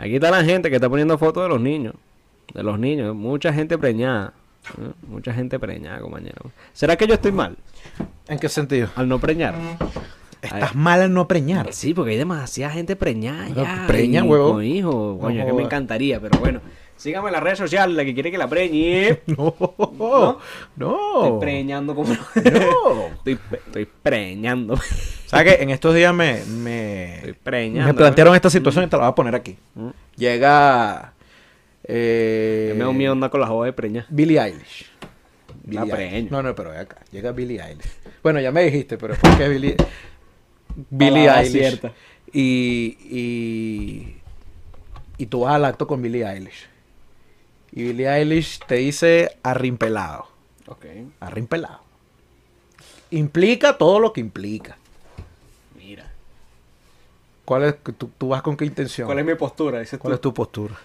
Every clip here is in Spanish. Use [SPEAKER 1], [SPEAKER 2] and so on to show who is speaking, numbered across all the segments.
[SPEAKER 1] Aquí está la gente que está poniendo fotos de los niños. De los niños. Mucha gente preñada. ¿eh? Mucha gente preñada, compañero. ¿Será que yo estoy mal
[SPEAKER 2] ¿En qué sentido?
[SPEAKER 1] al no preñar?
[SPEAKER 2] Estás mal al no preñar.
[SPEAKER 1] Sí, porque hay demasiada gente preñada ya.
[SPEAKER 2] preña,
[SPEAKER 1] y
[SPEAKER 2] huevón.
[SPEAKER 1] con hijo. Coño,
[SPEAKER 2] No
[SPEAKER 1] que me encantaría, pero bueno. Síganme en las redes sociales, la que quiere que la preñe.
[SPEAKER 2] No,
[SPEAKER 1] ¿No?
[SPEAKER 2] no.
[SPEAKER 1] Estoy preñando como...
[SPEAKER 2] No.
[SPEAKER 1] estoy, estoy preñando.
[SPEAKER 2] ¿Sabes qué? En estos días me, me,
[SPEAKER 1] Estoy preñando.
[SPEAKER 2] me plantearon esta situación y te la voy a poner aquí.
[SPEAKER 1] Mm.
[SPEAKER 2] Llega eh,
[SPEAKER 1] me da miedo andar con la joda de preña.
[SPEAKER 2] Billie Eilish.
[SPEAKER 1] La
[SPEAKER 2] Billie. Eilish. No, no, pero ve acá. Llega Billie Eilish. Bueno, ya me dijiste, pero es porque es Billie, Billie
[SPEAKER 1] Palabra
[SPEAKER 2] Eilish.
[SPEAKER 1] cierta.
[SPEAKER 2] Y, y, y tú vas al acto con Billie Eilish. Y Billie Eilish te dice arrimpelado.
[SPEAKER 1] Ok.
[SPEAKER 2] Arrimpelado. Implica todo lo que implica.
[SPEAKER 1] Mira.
[SPEAKER 2] ¿Cuál es, tú, tú vas con qué intención?
[SPEAKER 1] ¿Cuál es mi postura? Dices
[SPEAKER 2] ¿Cuál
[SPEAKER 1] tú.
[SPEAKER 2] es tu postura?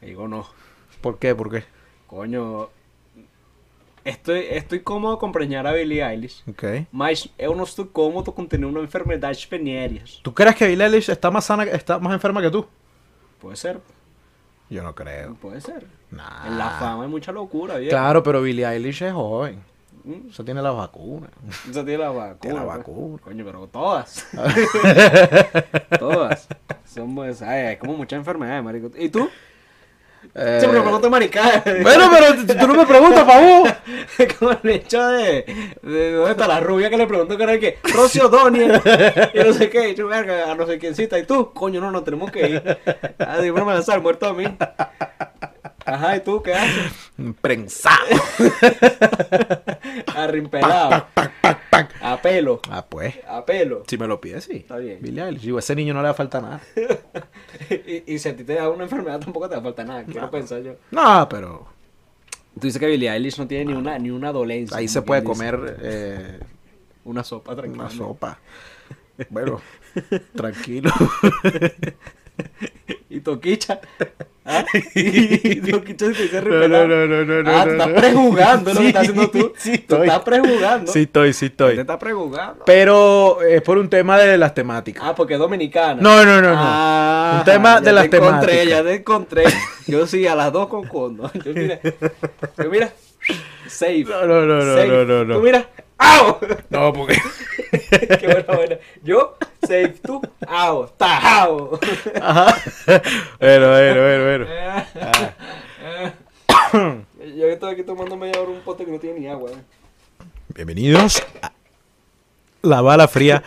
[SPEAKER 1] Digo, no.
[SPEAKER 2] ¿Por qué? ¿Por qué?
[SPEAKER 1] Coño. Estoy, estoy cómodo com preñar a Billie Eilish.
[SPEAKER 2] Ok.
[SPEAKER 1] Mas eu não estou cômodo com ter uma enfermedades venéreas.
[SPEAKER 2] ¿Tú crees que Billie Eilish está más sana, está más enferma que tú?
[SPEAKER 1] Puede ser.
[SPEAKER 2] Yo no creo.
[SPEAKER 1] Puede ser.
[SPEAKER 2] Nah.
[SPEAKER 1] En la fama hay mucha locura, viejo.
[SPEAKER 2] Claro, pero Billie Eilish es joven.
[SPEAKER 1] Mm,
[SPEAKER 2] Eso tiene la vacuna.
[SPEAKER 1] Eso tiene la vacuna.
[SPEAKER 2] Tiene la
[SPEAKER 1] pues.
[SPEAKER 2] vacuna.
[SPEAKER 1] Coño, pero todas. todas. Somos, ay, hay como muchas enfermedades, marico. ¿Y tú?
[SPEAKER 2] Eh,
[SPEAKER 1] Siempre me pregunto maricada.
[SPEAKER 2] Bueno, pero tú- no me preguntas, favor.
[SPEAKER 1] como el hecho de, de dónde está la rubia que le preguntó que era que Rocio Doniel y no sé qué, y yo, verga, a no sé quién cita, y tú, coño, no, no tenemos que ir. Ah, no me lanzar muerto a mí. Ajá, ¿y tú qué haces?
[SPEAKER 2] Prensado.
[SPEAKER 1] Arrimpelado. A pelo.
[SPEAKER 2] Ah, pues.
[SPEAKER 1] A pelo.
[SPEAKER 2] Si me lo pides, sí.
[SPEAKER 1] Está bien.
[SPEAKER 2] Eilish. Digo, a ese niño no le va a falta nada.
[SPEAKER 1] y, y si a ti te da una enfermedad tampoco te va a falta nada, quiero pensar yo.
[SPEAKER 2] No, pero
[SPEAKER 1] Tú dices que Billie Eilish no tiene ni una, ni una dolencia.
[SPEAKER 2] ahí se puede comer eh,
[SPEAKER 1] Una sopa tranquila.
[SPEAKER 2] una sopa. Bueno, tranquilo.
[SPEAKER 1] Y Toquicha. ¿Ah? Y Toquicha se te dice
[SPEAKER 2] No, no, no, no, no, no,
[SPEAKER 1] Ah,
[SPEAKER 2] no,
[SPEAKER 1] tú estás
[SPEAKER 2] no.
[SPEAKER 1] prejugando lo que
[SPEAKER 2] Sí,
[SPEAKER 1] estás haciendo tú.
[SPEAKER 2] sí
[SPEAKER 1] Tú
[SPEAKER 2] estoy.
[SPEAKER 1] estás prejugando.
[SPEAKER 2] Sí estoy, sí
[SPEAKER 1] Te
[SPEAKER 2] estoy.
[SPEAKER 1] estás prejugando.
[SPEAKER 2] Pero es por un tema de las temáticas.
[SPEAKER 1] Ah, porque es dominicana.
[SPEAKER 2] No, no, no, no.
[SPEAKER 1] Ah,
[SPEAKER 2] Un tema
[SPEAKER 1] ya
[SPEAKER 2] de las
[SPEAKER 1] te encontré,
[SPEAKER 2] temáticas.
[SPEAKER 1] ya te encontré. Yo sí, a las dos con condo. Yo mira, yo mira, safe.
[SPEAKER 2] No, no, no, no, no, no, no.
[SPEAKER 1] Tú mira, ¡au!
[SPEAKER 2] No, porque.
[SPEAKER 1] Qué buena, buena. Yo, safe, tú, ¡au! ¡Tajao!
[SPEAKER 2] Ajá. Bueno, bueno, bueno, bueno.
[SPEAKER 1] Yo estoy aquí tomando media hora un pote que no tiene ni agua. eh.
[SPEAKER 2] Bienvenidos a La Bala Fría,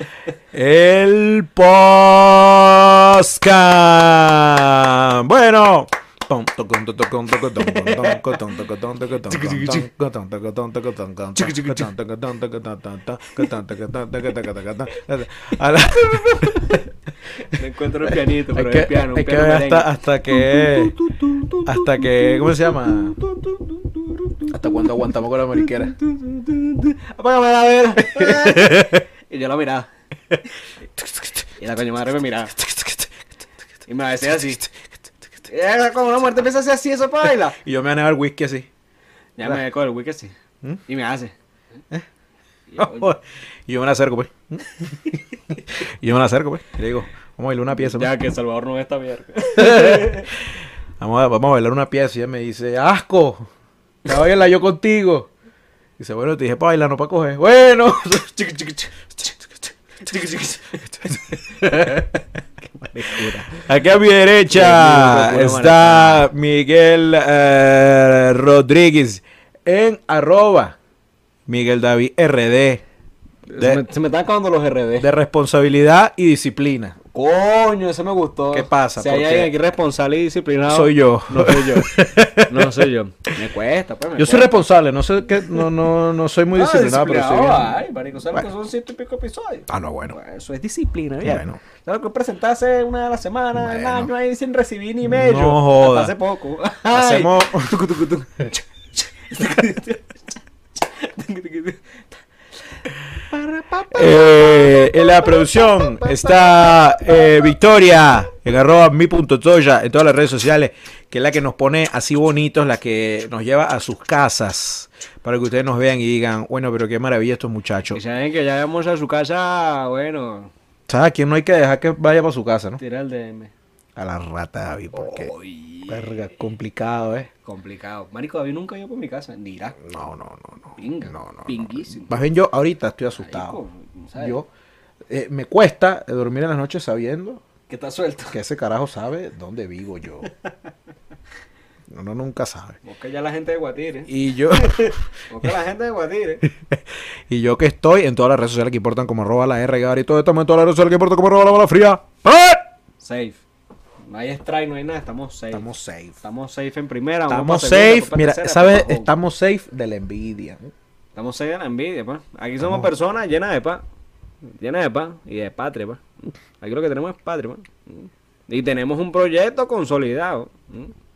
[SPEAKER 2] el podcast. Bueno.
[SPEAKER 1] Me encuentro el pianito, pero
[SPEAKER 2] que,
[SPEAKER 1] el piano. un
[SPEAKER 2] hay que
[SPEAKER 1] piano
[SPEAKER 2] ver
[SPEAKER 1] merengue.
[SPEAKER 2] hasta, hasta que. Hasta que. ¿Cómo se llama? Hasta cuando aguantamos con la mariquera.
[SPEAKER 1] Apágame la vela. y yo la miraba. Y la coño madre me miraba. Y me decía así. Y era como la muerte empieza a hacer así, eso para bailar.
[SPEAKER 2] Y yo me voy a el whisky así.
[SPEAKER 1] Ya me con el wiki así.
[SPEAKER 2] ¿Mm?
[SPEAKER 1] Y me hace. Y yo,
[SPEAKER 2] Y yo me la acerco, pues. y yo me la acerco, pues. Y le digo, vamos a bailar una pieza. pues.
[SPEAKER 1] ya que Salvador no ve esta mierda.
[SPEAKER 2] Vamos, a, vamos a bailar una pieza. Y ella me dice, asco. Que bailarla yo contigo. Dice, bueno, te dije para bailar, no para coger. Bueno. Aquí a mi derecha está Miguel eh, Rodríguez en arroba Miguel David RD
[SPEAKER 1] Se me, se me están acabando los RD.
[SPEAKER 2] de responsabilidad y disciplina.
[SPEAKER 1] Coño, ese me gustó.
[SPEAKER 2] ¿Qué pasa?
[SPEAKER 1] Si hay
[SPEAKER 2] ¿Por
[SPEAKER 1] alguien aquí responsable y disciplinado.
[SPEAKER 2] Soy yo.
[SPEAKER 1] No soy yo. No soy yo. Me cuesta, pues. me
[SPEAKER 2] Yo soy responsable, no sé qué, no, no, no soy muy disciplinado, pero soy.
[SPEAKER 1] Ay, marico, ¿sabes
[SPEAKER 2] Bueno.
[SPEAKER 1] que son ciento y pico episodios?
[SPEAKER 2] Ah, no, bueno.
[SPEAKER 1] Bueno, eso es disciplina, ¿bien?
[SPEAKER 2] Bueno.
[SPEAKER 1] ¿Sabes que presentarse una de la semana, el
[SPEAKER 2] Bueno.
[SPEAKER 1] año ahí sin recibir ni medio?
[SPEAKER 2] No joda.
[SPEAKER 1] Hace poco.
[SPEAKER 2] Hacemos-
[SPEAKER 1] tucu, tucu.
[SPEAKER 2] Eh, en la producción está eh, Victoria en arroba mi punto toya en todas las redes sociales, que es la que nos pone así bonitos, la que nos lleva a sus casas para que ustedes nos vean y digan, bueno, pero qué maravilla estos
[SPEAKER 1] Y
[SPEAKER 2] muchachos.
[SPEAKER 1] saben que ya vamos a su casa, bueno,
[SPEAKER 2] ¿Sabes? A quién no hay que dejar que vaya para su casa, ¿no?
[SPEAKER 1] tira el DM.
[SPEAKER 2] A la rata David, porque verga, complicado, ¿eh?
[SPEAKER 1] complicado. Marico, David nunca iba por mi casa, ni irá.
[SPEAKER 2] No, no, no, no.
[SPEAKER 1] Pinga,
[SPEAKER 2] no, no, no.
[SPEAKER 1] pinguísimo.
[SPEAKER 2] Más bien yo ahorita estoy asustado.
[SPEAKER 1] Marico, ¿sabes?
[SPEAKER 2] Yo eh, me cuesta dormir en las noches sabiendo
[SPEAKER 1] Que está suelto.
[SPEAKER 2] que ese carajo sabe dónde vivo yo. Uno nunca sabe.
[SPEAKER 1] Busca ya la gente de Guatire.
[SPEAKER 2] Y yo
[SPEAKER 1] Busca la gente de Guatire.
[SPEAKER 2] y yo que estoy en todas las redes sociales que importan como arroba la R y todo esto en todas las redes sociales que importan como arroba la bala fría. ¡Eh!
[SPEAKER 1] Safe. No hay strike, no hay nada, estamos safe.
[SPEAKER 2] Estamos safe.
[SPEAKER 1] Estamos safe en primera.
[SPEAKER 2] Estamos
[SPEAKER 1] pa' segunda,
[SPEAKER 2] safe,
[SPEAKER 1] pa'
[SPEAKER 2] mira,
[SPEAKER 1] tercera,
[SPEAKER 2] ¿sabes?
[SPEAKER 1] pa'.
[SPEAKER 2] Estamos safe de la envidia.
[SPEAKER 1] Estamos safe de la envidia, pues. Aquí somos personas llenas de paz. Llenas de paz y de patria, pues. Aquí lo que tenemos es patria, pues. Y tenemos un proyecto consolidado.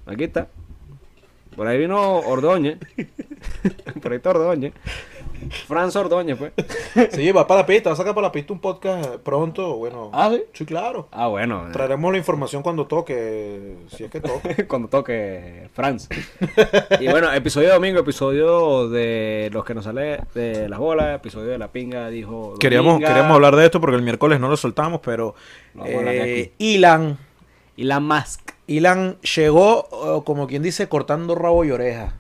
[SPEAKER 1] Aquí está. Por ahí vino Ordóñez. Por ahí está Ordóñez. Franz Ordóñez, pues.
[SPEAKER 2] Sí, va para la pista, va a sacar para la pista un podcast pronto, bueno.
[SPEAKER 1] Ah, ¿sí?
[SPEAKER 2] Sí, claro.
[SPEAKER 1] Ah, bueno.
[SPEAKER 2] Traeremos la información cuando toque, si es que toque.
[SPEAKER 1] cuando toque Franz. y bueno, episodio de domingo, episodio de los que nos sale de las bolas, episodio de la pinga, dijo.
[SPEAKER 2] Queríamos,
[SPEAKER 1] Dominga.
[SPEAKER 2] queríamos hablar de esto porque el miércoles no lo soltamos, pero
[SPEAKER 1] de
[SPEAKER 2] eh, Ilan,
[SPEAKER 1] Elon Musk.
[SPEAKER 2] Ilan llegó, como quien dice, cortando rabo y oreja.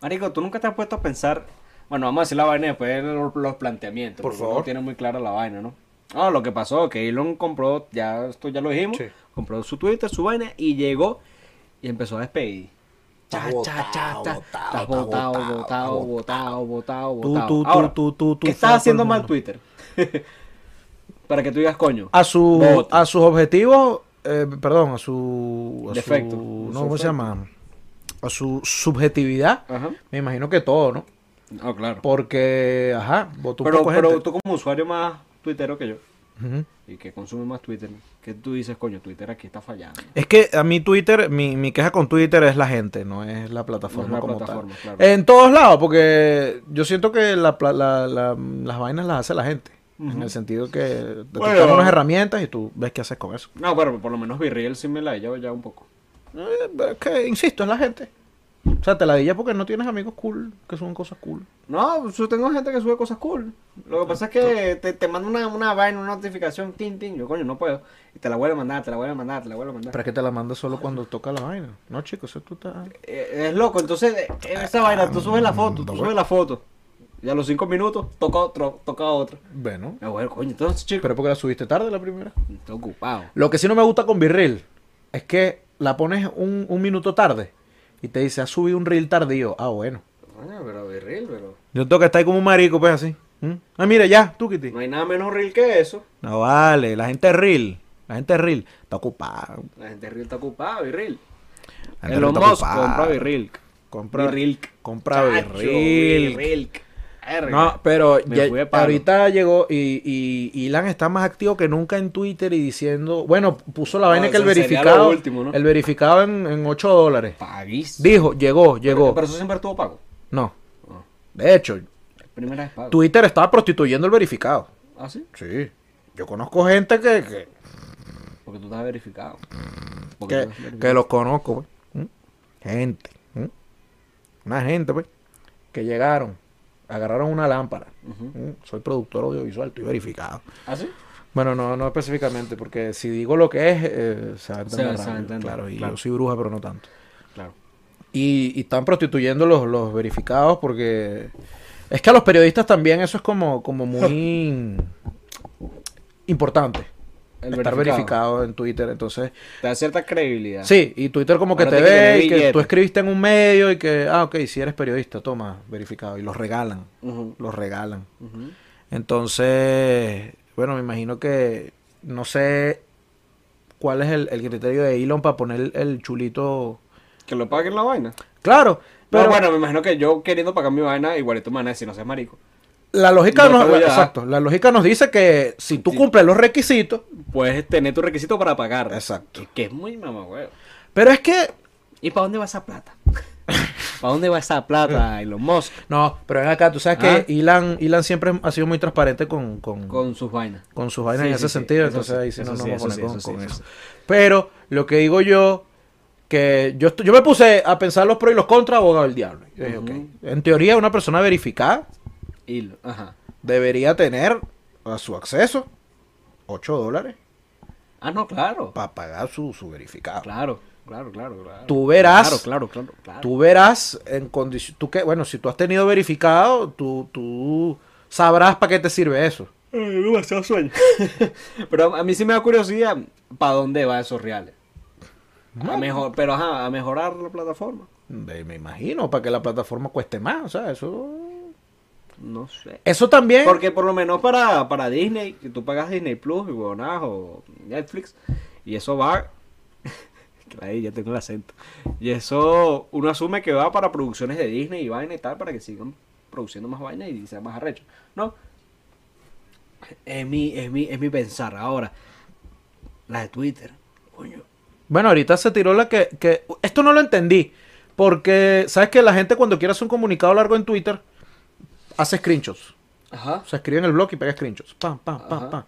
[SPEAKER 1] Marico, tú nunca te has puesto a pensar. Bueno, vamos a decir la vaina y después los, los planteamientos.
[SPEAKER 2] Por favor.
[SPEAKER 1] uno tiene muy clara la vaina, ¿no? No, lo que pasó, que Elon compró, ya esto ya lo dijimos,
[SPEAKER 2] Sí.
[SPEAKER 1] compró su Twitter, su vaina, y llegó y empezó a despedir. Cha, cha, cha, cha. Estás botado,
[SPEAKER 2] botado,
[SPEAKER 1] botado, botado, botado,
[SPEAKER 2] Tú, tú, tú,
[SPEAKER 1] Ahora,
[SPEAKER 2] tú, tú, tú,
[SPEAKER 1] ¿Qué estás haciendo mal. Twitter? Para que tú digas coño.
[SPEAKER 2] A, su, a sus objetivos, eh, perdón, a su... A
[SPEAKER 1] Defecto.
[SPEAKER 2] Su, no, ¿cómo se llama? A su subjetividad,
[SPEAKER 1] Ajá.
[SPEAKER 2] me imagino que todo, ¿no?
[SPEAKER 1] Ah, claro.
[SPEAKER 2] Porque, ajá, votó un
[SPEAKER 1] Pero,
[SPEAKER 2] poco
[SPEAKER 1] pero
[SPEAKER 2] gente.
[SPEAKER 1] tú como usuario más tuitero que yo, y que consume más Twitter, que tú dices, coño, Twitter aquí está fallando.
[SPEAKER 2] Es que a mí Twitter, mi, mi queja con Twitter es la gente, no es la plataforma
[SPEAKER 1] No es la
[SPEAKER 2] como
[SPEAKER 1] plataforma,
[SPEAKER 2] tal.
[SPEAKER 1] claro.
[SPEAKER 2] En todos lados, porque yo siento que la, la- la- las vainas las hace la gente. En el sentido que te
[SPEAKER 1] Bueno.
[SPEAKER 2] unas herramientas y tú ves qué haces con eso.
[SPEAKER 1] No, pero por lo menos Virreal sí me la he llevado ya un poco.
[SPEAKER 2] Eh, es que, insisto, es la gente. O sea, te la dilla porque no tienes amigos cool, que suben cosas cool.
[SPEAKER 1] No, yo tengo gente que sube cosas cool. Lo que pasa es que te, te manda una, una vaina, una notificación, tin, tin. Yo, coño, no puedo. Y te la vuelve a mandar, te la vuelve a mandar, te la vuelve a mandar.
[SPEAKER 2] Pero es que te la mandas solo cuando toca la vaina. No, chicos, eso tú estás...
[SPEAKER 1] Eh, es loco, entonces, eh, esa vaina, tú subes la foto, tú subes la foto. Y a los cinco minutos, toca otro, toca otro.
[SPEAKER 2] Bueno.
[SPEAKER 1] Ah, bueno, coño, entonces, chico,
[SPEAKER 2] Pero porque la subiste tarde la primera.
[SPEAKER 1] estoy ocupado.
[SPEAKER 2] Lo que sí no me gusta con Virreel es que la pones un, un minuto tarde y te dice, has subido un reel tardío. Ah, bueno.
[SPEAKER 1] Pero Virreal, pero...
[SPEAKER 2] Yo tengo que estar ahí como un marico, pues así. ¿Mm? Ah, mira, ya, tú, Kitty.
[SPEAKER 1] No hay nada menos real que eso.
[SPEAKER 2] No vale, la gente es reel. La gente es reel. Está ocupada.
[SPEAKER 1] La gente real está ocupada,
[SPEAKER 2] gente
[SPEAKER 1] Elon Musk compra Virreal.
[SPEAKER 2] Compra,
[SPEAKER 1] Virreal.
[SPEAKER 2] compra
[SPEAKER 1] Chacho,
[SPEAKER 2] No, pero ya- ahorita llegó y, y Ilan está más activo que nunca en Twitter y diciendo, bueno, puso la vaina que el verificado,
[SPEAKER 1] lo último, ¿no?
[SPEAKER 2] el verificado en, en 8 dólares.
[SPEAKER 1] Paguísimo.
[SPEAKER 2] Dijo, llegó, llegó.
[SPEAKER 1] Pero eso siempre estuvo pago.
[SPEAKER 2] No,
[SPEAKER 1] Ah,
[SPEAKER 2] de hecho,
[SPEAKER 1] primera vez pago.
[SPEAKER 2] Twitter estaba prostituyendo el verificado.
[SPEAKER 1] ¿Ah, sí?
[SPEAKER 2] Sí. Yo conozco gente que, que,
[SPEAKER 1] Porque tú estás verificado. Porque
[SPEAKER 2] que,
[SPEAKER 1] tú estás verificado.
[SPEAKER 2] que los conozco, pues. ¿Mm? Gente. ¿Mm? Una gente, pues, que llegaron, agarraron una lámpara. ¿Mm? Soy productor audiovisual, estoy verificado.
[SPEAKER 1] ¿Ah, sí?
[SPEAKER 2] Bueno, no, no específicamente, porque si digo lo que es, eh, se va a
[SPEAKER 1] Se-
[SPEAKER 2] entender.
[SPEAKER 1] se va
[SPEAKER 2] claro, y
[SPEAKER 1] claro.
[SPEAKER 2] yo soy bruja, pero no tanto.
[SPEAKER 1] Claro.
[SPEAKER 2] Y, y están prostituyendo los, los verificados porque es que a los periodistas también eso es como, como muy importante.
[SPEAKER 1] El
[SPEAKER 2] estar verificado. en Twitter, entonces...
[SPEAKER 1] Te da cierta credibilidad.
[SPEAKER 2] Sí, y Twitter como que te ve y que
[SPEAKER 1] billete.
[SPEAKER 2] tú escribiste en un medio y que, ah, ok, si eres periodista, toma, verificado. Y los regalan, los regalan. Entonces, bueno, me imagino que no sé cuál es el, el criterio de Elon para poner el, chulito.
[SPEAKER 1] Que lo paguen la vaina.
[SPEAKER 2] Claro,
[SPEAKER 1] Pero
[SPEAKER 2] pero
[SPEAKER 1] bueno, me imagino que yo queriendo pagar mi vaina, igualito me van a decir, no seas marico.
[SPEAKER 2] La lógica
[SPEAKER 1] no
[SPEAKER 2] nos, exacto, la lógica nos dice que si tú
[SPEAKER 1] Sí.
[SPEAKER 2] cumples los requisitos,
[SPEAKER 1] Puedes tener tu requisito para pagar.
[SPEAKER 2] Exacto.
[SPEAKER 1] Que es muy mamagüeo.
[SPEAKER 2] pero es que
[SPEAKER 1] ¿Y para dónde va esa plata? ¿Para dónde va esa plata, Elon Musk?
[SPEAKER 2] no, pero ven acá, tú sabes
[SPEAKER 1] Ah.
[SPEAKER 2] que Elon, Elon siempre ha sido muy transparente con, con,
[SPEAKER 1] Con sus vainas.
[SPEAKER 2] con sus vainas
[SPEAKER 1] Sí,
[SPEAKER 2] en
[SPEAKER 1] sí,
[SPEAKER 2] ese
[SPEAKER 1] sí,
[SPEAKER 2] sentido,
[SPEAKER 1] eso
[SPEAKER 2] entonces
[SPEAKER 1] sí,
[SPEAKER 2] ahí sí no nos vamos a
[SPEAKER 1] eso
[SPEAKER 2] poner
[SPEAKER 1] sí,
[SPEAKER 2] con,
[SPEAKER 1] eso sí,
[SPEAKER 2] con
[SPEAKER 1] eso
[SPEAKER 2] eso.
[SPEAKER 1] sí.
[SPEAKER 2] Pero lo que digo yo, que yo, yo me puse a pensar los pros y los contras, abogado del diablo. Yo dije, En teoría, una persona verificada
[SPEAKER 1] Y, ajá.
[SPEAKER 2] debería tener a su acceso 8 dólares.
[SPEAKER 1] Ah, no, claro.
[SPEAKER 2] para pagar su, su verificado.
[SPEAKER 1] Claro, claro, claro, claro.
[SPEAKER 2] Tú verás.
[SPEAKER 1] Claro, claro, claro. claro.
[SPEAKER 2] Tú verás en condición, tú que, bueno, si tú has tenido verificado, tú, tú sabrás para qué te sirve eso.
[SPEAKER 1] Demasiado sueño. pero a mí sí me da curiosidad para dónde va esos reales. A mejor, pero ajá, a mejorar la plataforma.
[SPEAKER 2] Me imagino, para que la plataforma cueste más, o sea, eso...
[SPEAKER 1] No sé.
[SPEAKER 2] Eso también...
[SPEAKER 1] Porque por lo menos para, para Disney, que tú pagas Disney Plus y huevonadas o Netflix, y eso va. que ahí ya tengo el acento. Y eso uno asume que va para producciones de Disney y vaina y tal, para que sigan produciendo más vaina y sea más arrecho. No. Es mi, es mi, es mi pensar. Ahora, la de Twitter. Coño.
[SPEAKER 2] Bueno, ahorita se tiró la que, que... Esto no lo entendí, porque, ¿sabes que La gente cuando quiere hacer un comunicado largo en Twitter, hace screenshots.
[SPEAKER 1] Ajá.
[SPEAKER 2] O sea, escribe en el blog y pega screenshots. Pam, pam, pam,
[SPEAKER 1] Ajá.
[SPEAKER 2] pam.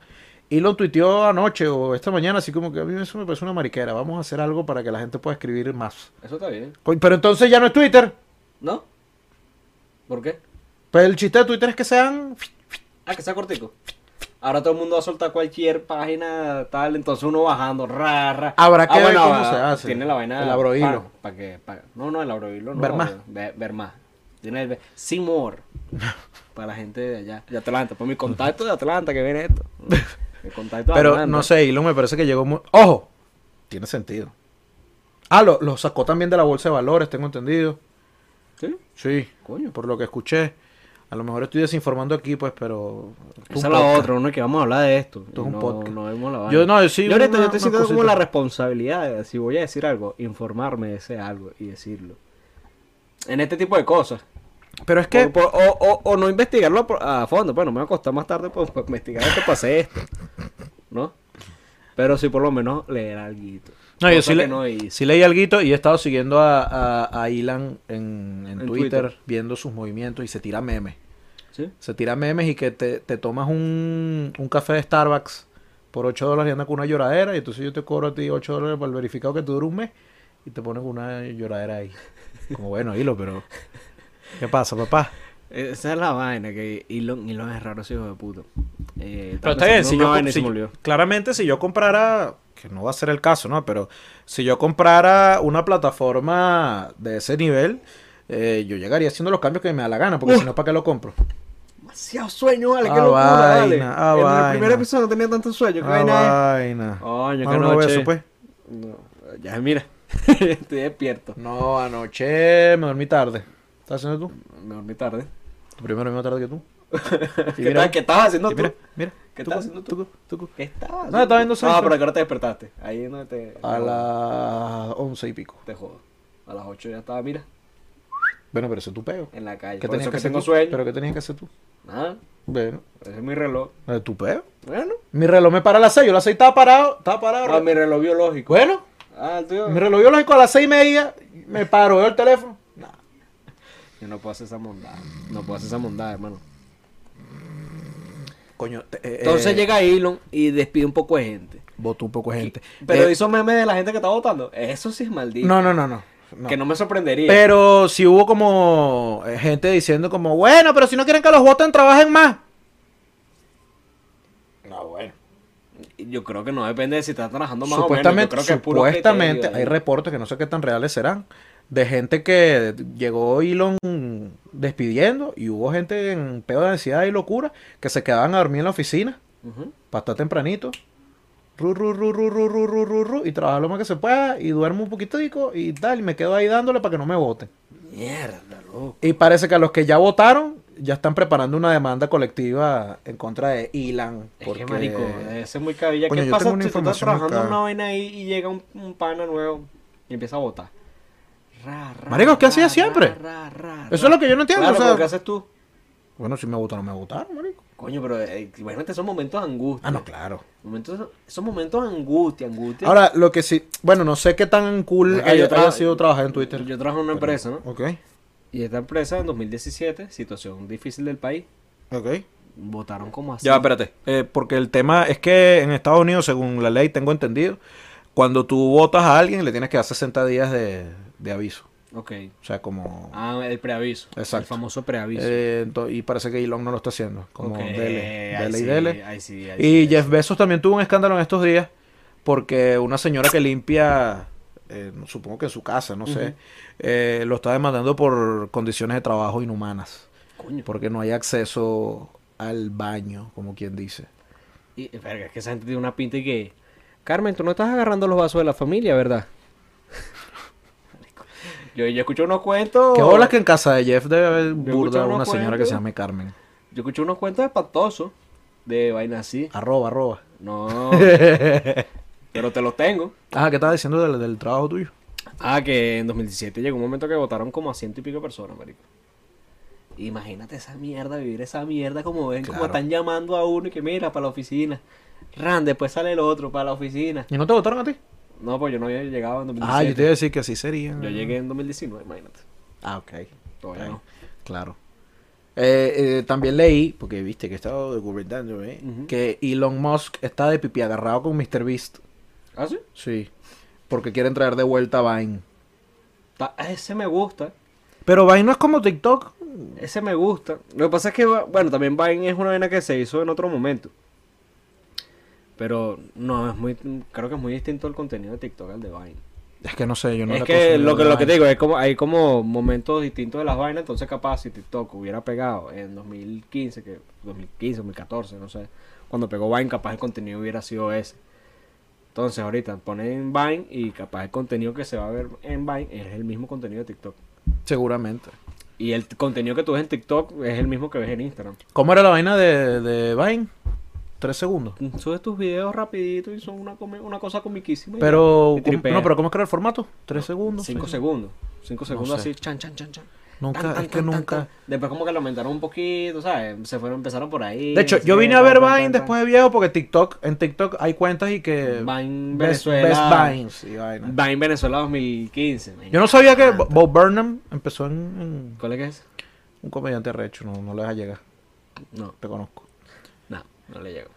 [SPEAKER 2] Y lo tuiteó anoche o esta mañana, así como que a mí eso me parece una mariquera. Vamos a hacer algo para que la gente pueda escribir más.
[SPEAKER 1] Eso está bien.
[SPEAKER 2] Pero entonces ya no es Twitter.
[SPEAKER 1] ¿No? ¿Por qué?
[SPEAKER 2] Pues el chiste de Twitter es que sean...
[SPEAKER 1] Ah, que sea cortico. Ahora todo el mundo va a soltar cualquier página tal, entonces uno bajando, ra, ra.
[SPEAKER 2] Habrá que ver cómo
[SPEAKER 1] ah,
[SPEAKER 2] se hace.
[SPEAKER 1] Tiene la vaina.
[SPEAKER 2] El abrohilo.
[SPEAKER 1] Para que, no, no, el abrohilo no.
[SPEAKER 2] Ver más.
[SPEAKER 1] Ver, ver más. Tiene more. para la gente de allá, de Atlanta. Por mi contacto de Atlanta que viene esto. Mi contacto de
[SPEAKER 2] Pero
[SPEAKER 1] Atlanta.
[SPEAKER 2] no sé, Elon me parece que llegó muy... ¡Ojo! Tiene sentido. Ah, lo, lo sacó también de la bolsa de valores, tengo entendido.
[SPEAKER 1] ¿Sí?
[SPEAKER 2] Sí,
[SPEAKER 1] Coño.
[SPEAKER 2] por lo que escuché. A lo mejor estoy desinformando aquí, pues, pero... es
[SPEAKER 1] Esa es la otra, uno que vamos a hablar de esto.
[SPEAKER 2] Esto es un
[SPEAKER 1] no,
[SPEAKER 2] podcast.
[SPEAKER 1] No vemos la vaina.
[SPEAKER 2] Yo no, sí,
[SPEAKER 1] Yo ahorita
[SPEAKER 2] una-
[SPEAKER 1] yo estoy sintiendo como la responsabilidad de, si voy a decir algo, informarme de ese algo y decirlo. En este tipo de cosas.
[SPEAKER 2] Pero es que...
[SPEAKER 1] Por- por- o, o- o no investigarlo a fondo. Bueno, me va a costar más tarde por, por investigar esto para hacer esto. ¿No? Pero sí, por lo menos leer algo.
[SPEAKER 2] No, yo sí, le-
[SPEAKER 1] no
[SPEAKER 2] sí leí algo y he estado siguiendo a, a, a Ilan en, en
[SPEAKER 1] En
[SPEAKER 2] Twitter,
[SPEAKER 1] Twitter.
[SPEAKER 2] viendo sus movimientos y se tira memes.
[SPEAKER 1] ¿Sí?
[SPEAKER 2] Se tira memes y que te, te tomas un, un café de Starbucks por 8 dólares y andas con una lloradera y entonces yo te cobro a ti 8 dólares por el verificado que te dura un mes y te pones una lloradera ahí. Como bueno, hilo, pero... ¿Qué pasa, papá?
[SPEAKER 1] Esa es la vaina, que Elon, Elon es raro ese hijo de puta. Eh,
[SPEAKER 2] Pero está bien, si
[SPEAKER 1] en
[SPEAKER 2] yo,
[SPEAKER 1] y se me
[SPEAKER 2] claramente si yo comprara, que no va a ser el caso, ¿no? Pero si yo comprara una plataforma de ese nivel, eh, yo llegaría haciendo los cambios que me da la gana, porque
[SPEAKER 1] Uf.
[SPEAKER 2] si no, ¿para qué lo compro?
[SPEAKER 1] Demasiado sueño, vale,
[SPEAKER 2] Ah,
[SPEAKER 1] qué locura, vale.
[SPEAKER 2] vaina, ah,
[SPEAKER 1] en el primer episodio no tenía tanto sueño, qué
[SPEAKER 2] Ah,
[SPEAKER 1] vaina
[SPEAKER 2] vaina.
[SPEAKER 1] Coño,
[SPEAKER 2] Ah,
[SPEAKER 1] qué
[SPEAKER 2] no,
[SPEAKER 1] noche.
[SPEAKER 2] beso, pues.
[SPEAKER 1] No, ya mira, estoy despierto.
[SPEAKER 2] No, anoche me dormí tarde. ¿Estás haciendo tú?
[SPEAKER 1] Me dormí tarde.
[SPEAKER 2] Tu primero me tarde que tú.
[SPEAKER 1] ¿Qué,
[SPEAKER 2] mira.
[SPEAKER 1] qué estabas haciendo tú?
[SPEAKER 2] mira, mira.
[SPEAKER 1] ¿Qué estás haciendo tú?
[SPEAKER 2] tú, tú.
[SPEAKER 1] ¿Qué estabas
[SPEAKER 2] No, estaba viendo
[SPEAKER 1] Ah,
[SPEAKER 2] Seinfeld.
[SPEAKER 1] pero ¿a qué hora te despertaste? Ahí no te...
[SPEAKER 2] A las once y pico.
[SPEAKER 1] Te jodo. A las 8 ya estaba, mira,
[SPEAKER 2] Bueno, pero eso es tu peo.
[SPEAKER 1] en la calle.
[SPEAKER 2] ¿Qué
[SPEAKER 1] Por
[SPEAKER 2] tenías
[SPEAKER 1] eso
[SPEAKER 2] que
[SPEAKER 1] que
[SPEAKER 2] hacer
[SPEAKER 1] tengo
[SPEAKER 2] tú?
[SPEAKER 1] sueño.
[SPEAKER 2] ¿Pero qué tenías que hacer tú?
[SPEAKER 1] Nada,
[SPEAKER 2] Bueno,
[SPEAKER 1] ese es mi reloj.
[SPEAKER 2] es tu peo.
[SPEAKER 1] Bueno.
[SPEAKER 2] Mi reloj me para a las 6, yo a las 6 estaba parado, estaba parado.
[SPEAKER 1] Ah, mi reloj biológico.
[SPEAKER 2] Bueno,
[SPEAKER 1] Ah, tuyo.
[SPEAKER 2] mi reloj biológico a las 6 y media, me paro, veo el teléfono.
[SPEAKER 1] Yo no puedo hacer esa mondada. No puedo hacer esa mondada, hermano.
[SPEAKER 2] Coño, te- eh,
[SPEAKER 1] Entonces
[SPEAKER 2] eh,
[SPEAKER 1] llega Elon y despide un poco de gente.
[SPEAKER 2] votó un poco de gente.
[SPEAKER 1] Pero
[SPEAKER 2] Eh,
[SPEAKER 1] hizo memes de la gente que está votando. Eso sí es maldito.
[SPEAKER 2] No, no, no, no. no.
[SPEAKER 1] Que no me sorprendería.
[SPEAKER 2] Pero si hubo como gente diciendo como, bueno, pero si no quieren que los voten, trabajen más. No, bueno.
[SPEAKER 1] Yo creo que no depende de si está trabajando más
[SPEAKER 2] Supuestamente,
[SPEAKER 1] o menos. Yo creo que es puro
[SPEAKER 2] supuestamente hay reportes que no sé qué tan reales serán de gente que llegó Elon despidiendo y hubo gente en pedo de ansiedad y locura que se quedaban a dormir en la oficina
[SPEAKER 1] uh -huh.
[SPEAKER 2] para estar tempranito. Ru, ru, ru, y trabajar lo más que se pueda y duermo un poquitico y tal, y me quedo ahí dándole para que no me voten.
[SPEAKER 1] Mierda, loco.
[SPEAKER 2] Y parece que a los que ya votaron ya están preparando una demanda colectiva en contra de Elon.
[SPEAKER 1] Es
[SPEAKER 2] porque...
[SPEAKER 1] que marico, ese es muy cabilla.
[SPEAKER 2] Coño,
[SPEAKER 1] pasa si tú estás trabajando una vaina ahí y llega un, un pana nuevo y empieza a votar? Ra, ra,
[SPEAKER 2] Marico, ¿qué hacía
[SPEAKER 1] ra,
[SPEAKER 2] siempre?
[SPEAKER 1] ra, ra,
[SPEAKER 2] Eso es lo que yo no entiendo.
[SPEAKER 1] Claro,
[SPEAKER 2] o sea,
[SPEAKER 1] pero ¿qué haces tú?
[SPEAKER 2] Bueno, si me votaron, no me votaron, marico.
[SPEAKER 1] Coño, pero eh, imagínate esos momentos de angustia.
[SPEAKER 2] Ah, no, claro.
[SPEAKER 1] Momentos, esos momentos de angustia, angustia.
[SPEAKER 2] Ahora, lo que sí, bueno, no sé qué tan cool haya,
[SPEAKER 1] yo traba-
[SPEAKER 2] haya sido trabajar en Twitter.
[SPEAKER 1] Yo trabajo en una empresa, ¿no?
[SPEAKER 2] Ok,
[SPEAKER 1] Y esta empresa en 2017, situación difícil del país,
[SPEAKER 2] ok.
[SPEAKER 1] votaron como así.
[SPEAKER 2] Ya, espérate. Eh, porque el tema es que en Estados Unidos, según la ley, tengo entendido, cuando tú votas a alguien le tienes que dar 60 días de, de aviso.
[SPEAKER 1] Ok.
[SPEAKER 2] O sea, como...
[SPEAKER 1] Ah, el preaviso.
[SPEAKER 2] Exacto.
[SPEAKER 1] El famoso preaviso.
[SPEAKER 2] eh, y parece que Elon no lo está haciendo. Como
[SPEAKER 1] Ok,
[SPEAKER 2] dele, dele y dele.
[SPEAKER 1] ahí sí, ahí
[SPEAKER 2] Y Jeff Bezos también tuvo un escándalo en estos días porque una señora que limpia, eh, supongo que en su casa, no sé, eh, lo está demandando por condiciones de trabajo inhumanas,
[SPEAKER 1] Coño.
[SPEAKER 2] porque no hay acceso al baño, como quien dice.
[SPEAKER 1] Y, verga, es que esa gente tiene una pinta y que... Carmen, tú no estás agarrando los vasos de la familia, ¿verdad? yo, yo escucho unos cuentos...
[SPEAKER 2] ¿Qué bolas que en casa de Jeff debe haber
[SPEAKER 1] Yo
[SPEAKER 2] burda una
[SPEAKER 1] unos
[SPEAKER 2] señora que se llame Carmen?
[SPEAKER 1] Yo escucho unos cuentos espantosos de vaina así.
[SPEAKER 2] Arroba, arroba.
[SPEAKER 1] No, pero te los tengo.
[SPEAKER 2] Ah, ¿qué estás diciendo del, del trabajo tuyo?
[SPEAKER 1] Ah, que en 2017 llegó un momento que votaron como a ciento y pico personas, marico. Imagínate esa mierda, vivir esa mierda como ven, como están llamando a uno y que mira, para la oficina. Ran, después sale el otro, para la oficina.
[SPEAKER 2] ¿Y no te votaron a ti?
[SPEAKER 1] No, pues yo no había llegado en 2017.
[SPEAKER 2] Ah, yo te iba a decir que así sería.
[SPEAKER 1] Yo llegué en 2019, imagínate.
[SPEAKER 2] Ah, ok.
[SPEAKER 1] Todavía
[SPEAKER 2] Ok,
[SPEAKER 1] no.
[SPEAKER 2] Claro. Eh, eh, también leí, porque viste que he estado documentando, ¿eh?
[SPEAKER 1] Ujú.
[SPEAKER 2] que Elon Musk está de pipi agarrado con Mr. Beast.
[SPEAKER 1] ¿Ah, sí?
[SPEAKER 2] Sí. Porque quieren traer de vuelta a Vine.
[SPEAKER 1] Ta- Ese me gusta.
[SPEAKER 2] Pero Vine no es como TikTok.
[SPEAKER 1] Ese me gusta. Lo que pasa es que, bueno, también Vine es una vaina que se hizo en otro momento. Pero no, es muy, creo que es muy distinto el contenido de TikTok al de Vine.
[SPEAKER 2] Es que no sé, yo no
[SPEAKER 1] es que lo que, lo que te digo es como hay como momentos distintos de las vainas, entonces capaz si TikTok hubiera pegado en 2015, que 2015, 2014, no sé, cuando pegó Vine capaz el contenido hubiera sido ese. Entonces ahorita ponen Vine y capaz el contenido que se va a ver en Vine es el mismo contenido de TikTok.
[SPEAKER 2] Seguramente.
[SPEAKER 1] Y el contenido que tú ves en TikTok es el mismo que ves en Instagram.
[SPEAKER 2] ¿Cómo era la vaina de, de Vine? Tres segundos.
[SPEAKER 1] Subes tus videos rapidito y son una, come- una cosa comiquísima.
[SPEAKER 2] Pero,
[SPEAKER 1] ya. Y
[SPEAKER 2] ¿cómo-
[SPEAKER 1] tripea.
[SPEAKER 2] no, pero ¿cómo es que era el formato? Tres segundos.
[SPEAKER 1] Cinco segundos. Cinco segundos
[SPEAKER 2] sé.
[SPEAKER 1] así, chan, chan, chan, chan.
[SPEAKER 2] Nunca,
[SPEAKER 1] Tan, tan,
[SPEAKER 2] es que
[SPEAKER 1] tan,
[SPEAKER 2] nunca.
[SPEAKER 1] Después como que lo aumentaron un poquito, ¿sabes? Se fueron, empezaron por ahí.
[SPEAKER 2] De hecho,
[SPEAKER 1] no
[SPEAKER 2] yo vine a ver Vine después de viejo porque TikTok, en TikTok hay cuentas y que...
[SPEAKER 1] Vine Venezuela.
[SPEAKER 2] Best Vines y.
[SPEAKER 1] Vine Venezuela 2015. me
[SPEAKER 2] Yo no sabía que. Bob Burnham empezó en, en
[SPEAKER 1] ¿Cuál es que es?
[SPEAKER 2] un comediante recho, no, no le deja llegar,
[SPEAKER 1] No,
[SPEAKER 2] te conozco.
[SPEAKER 1] No, le llego.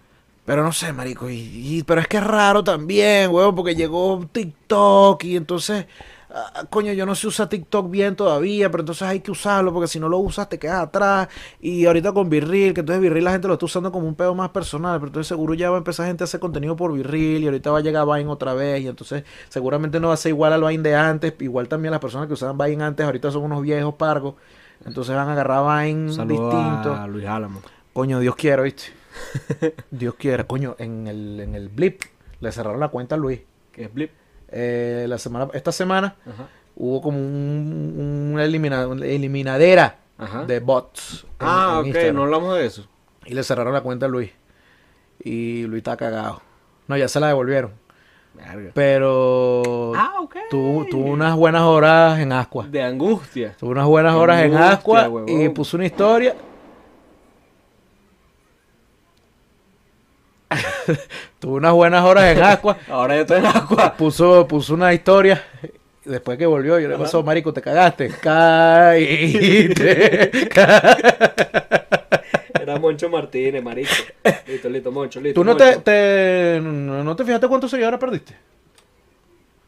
[SPEAKER 2] Pero no sé, marico, y, y- pero es que es raro también, huevón, porque llegó TikTok y entonces, ah, coño, yo no sé usar TikTok bien todavía, pero entonces hay que usarlo porque si no lo usas te quedas atrás. Y ahorita con Virril, que entonces Virril la gente lo está usando como un pedo más personal, pero entonces seguro ya va a empezar gente a hacer contenido por Virril y ahorita va a llegar Vine otra vez y entonces seguramente no va a ser igual al Vine de antes, igual también las personas que usaban Vine antes ahorita son unos viejos pargos, entonces van a agarrar Vine distinto.
[SPEAKER 1] a Luis Álamo.
[SPEAKER 2] Coño, Dios quiera, ¿viste? Dios quiera. Coño, en el, en el Blip le cerraron la cuenta a Luis.
[SPEAKER 1] Que es Blip.
[SPEAKER 2] Eh, la semana, esta semana
[SPEAKER 1] Ajá.
[SPEAKER 2] hubo como un, una, elimina- una eliminadera
[SPEAKER 1] Ajá.
[SPEAKER 2] de bots. en-
[SPEAKER 1] ah,
[SPEAKER 2] en
[SPEAKER 1] ok,
[SPEAKER 2] Instagram.
[SPEAKER 1] no hablamos de eso.
[SPEAKER 2] Y le cerraron la cuenta a Luis. Y Luis está cagado. No, ya se la devolvieron.
[SPEAKER 1] Verga.
[SPEAKER 2] Pero
[SPEAKER 1] Ah, ok.
[SPEAKER 2] tuvo, tuvo unas buenas horas en Ascua.
[SPEAKER 1] De angustia.
[SPEAKER 2] Tuvo unas buenas horas en Ascua
[SPEAKER 1] huevón.
[SPEAKER 2] y puso una historia. tuvo unas buenas horas en Ascua.
[SPEAKER 1] Ahora yo estoy en agua.
[SPEAKER 2] Puso, puso una historia. Después que volvió, yo le pasó, marico, te cagaste. Caíste.
[SPEAKER 1] Era Moncho Martínez, marico. Listo, listo, Moncho, listo.
[SPEAKER 2] ¿Tú no te,
[SPEAKER 1] Moncho.
[SPEAKER 2] te- no no te fijaste cuántos seguidores perdiste?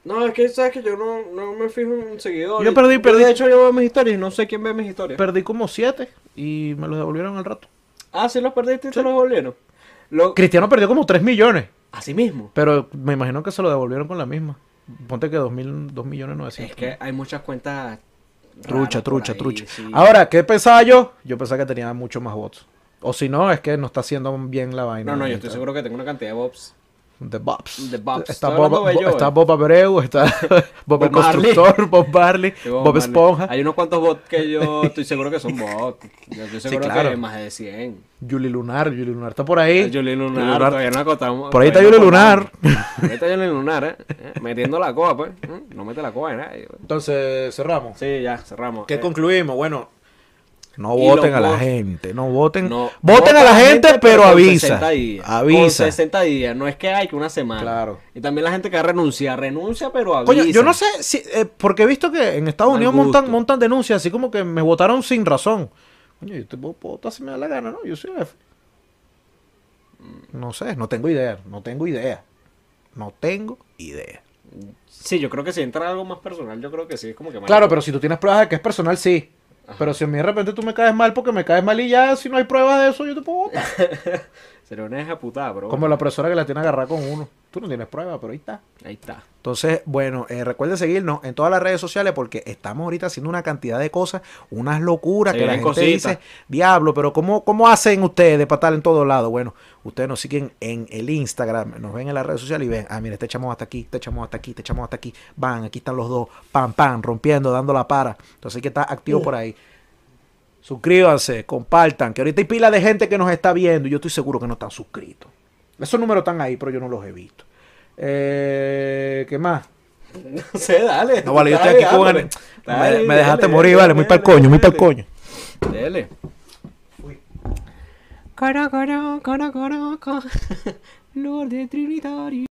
[SPEAKER 1] No, es que sabes que yo no, no me fijo en seguidores.
[SPEAKER 2] Yo perdí, perdí.
[SPEAKER 1] De hecho, yo veo mis historias y no sé quién ve mis historias.
[SPEAKER 2] Perdí como siete y me los devolvieron al rato.
[SPEAKER 1] Ah, sí los perdiste y te los devolvieron. Lo...
[SPEAKER 2] Cristiano perdió como 3 millones.
[SPEAKER 1] Así mismo.
[SPEAKER 2] Pero me imagino que se lo devolvieron con la misma. Ponte que 2 mil, 2 millones 900.
[SPEAKER 1] Es que hay muchas cuentas.
[SPEAKER 2] Trucha, trucha,
[SPEAKER 1] ahí,
[SPEAKER 2] trucha.
[SPEAKER 1] sí.
[SPEAKER 2] Ahora, ¿qué pensaba yo? Yo pensaba que tenía mucho más bots. O si no, es que no está haciendo bien la vaina.
[SPEAKER 1] No, no, yo estoy seguro que tengo una cantidad de bobs.
[SPEAKER 2] De Bobs.
[SPEAKER 1] De Bobs.
[SPEAKER 2] Está, Bob,
[SPEAKER 1] yo,
[SPEAKER 2] está
[SPEAKER 1] eh.
[SPEAKER 2] Bob Abreu, está Bob, el
[SPEAKER 1] Bob Marley.
[SPEAKER 2] Constructor, Bob Barley,
[SPEAKER 1] Sí,
[SPEAKER 2] Bob,
[SPEAKER 1] Marley.
[SPEAKER 2] Esponja,
[SPEAKER 1] Hay unos cuantos bots que yo estoy seguro que son bots. Yo estoy seguro
[SPEAKER 2] claro.
[SPEAKER 1] que más de 100.
[SPEAKER 2] Julie Lunar. Julie Lunar está por ahí.
[SPEAKER 1] Julie Lunar,
[SPEAKER 2] Lunar.
[SPEAKER 1] todavía no acotamos.
[SPEAKER 2] Por ahí está
[SPEAKER 1] no
[SPEAKER 2] Lunar.
[SPEAKER 1] Ahí está Julie Lunar, ¿eh? Eh, Metiendo la coba, pues. ¿eh? No mete la coba de nadie. pues.
[SPEAKER 2] Entonces, cerramos.
[SPEAKER 1] Sí, ya, cerramos.
[SPEAKER 2] ¿Qué
[SPEAKER 1] Eh,
[SPEAKER 2] concluimos? Bueno, no voten a la gente, no voten.
[SPEAKER 1] no,
[SPEAKER 2] voten a la gente, pero
[SPEAKER 1] con
[SPEAKER 2] avisa.
[SPEAKER 1] 60 días. Con
[SPEAKER 2] Avisa.
[SPEAKER 1] 60 días, no es que hay que una semana.
[SPEAKER 2] Claro.
[SPEAKER 1] Y también la gente que renuncia, renuncia, pero avisa.
[SPEAKER 2] Coño, yo no sé si, eh, porque he visto que en Estados
[SPEAKER 1] Mal
[SPEAKER 2] Unidos montan,
[SPEAKER 1] gusto.
[SPEAKER 2] montan denuncias así como que me votaron sin razón. Coño, yo te puedo, puedo votar si me da la gana, ¿no? Yo soy jefe. No sé, no tengo idea, no tengo idea. No tengo idea.
[SPEAKER 1] Sí, yo creo que si entra algo más personal, yo creo que sí, es como que...
[SPEAKER 2] Claro, pero si tú tienes pruebas de que es personal, sí. Pero si a mí de repente tú me caes mal porque me caes mal y ya, si no hay pruebas de eso, yo te puedo votar.
[SPEAKER 1] Sería una hija putada, bro.
[SPEAKER 2] Como la profesora que la tiene agarrada con uno. Tú no tienes prueba, pero ahí está.
[SPEAKER 1] Ahí está.
[SPEAKER 2] Entonces, bueno, eh, recuerden seguirnos en todas las redes sociales porque estamos ahorita haciendo una cantidad de cosas, unas locuras
[SPEAKER 1] Se
[SPEAKER 2] que la gente
[SPEAKER 1] cositas.
[SPEAKER 2] dice, diablo, pero ¿cómo, ¿cómo hacen ustedes para estar en todos lados? Bueno, ustedes nos siguen en el Instagram, nos ven en las redes sociales y ven, ah, mira, este echamos hasta aquí, este echamos hasta aquí, este echamos hasta aquí, van, aquí están los dos, pam, pam, rompiendo, dando la para. Entonces hay que estar activo por ahí. Suscríbanse, compartan, que ahorita hay pila de gente que nos está viendo y yo estoy seguro que no están suscritos. Esos números están ahí, pero yo no los he visto. Eh, ¿Qué más?
[SPEAKER 1] No sé, dale.
[SPEAKER 2] No, vale, yo estoy
[SPEAKER 1] Dale,
[SPEAKER 2] aquí con...
[SPEAKER 1] dale.
[SPEAKER 2] me,
[SPEAKER 1] Dale,
[SPEAKER 2] me dejaste
[SPEAKER 1] dale,
[SPEAKER 2] morir,
[SPEAKER 1] dale,
[SPEAKER 2] vale, muy
[SPEAKER 1] dale,
[SPEAKER 2] para el coño, muy para el
[SPEAKER 1] dale.
[SPEAKER 2] coño.
[SPEAKER 1] Dele.
[SPEAKER 3] Cara, cara, cara, cara, cara. Lord de Trinitario.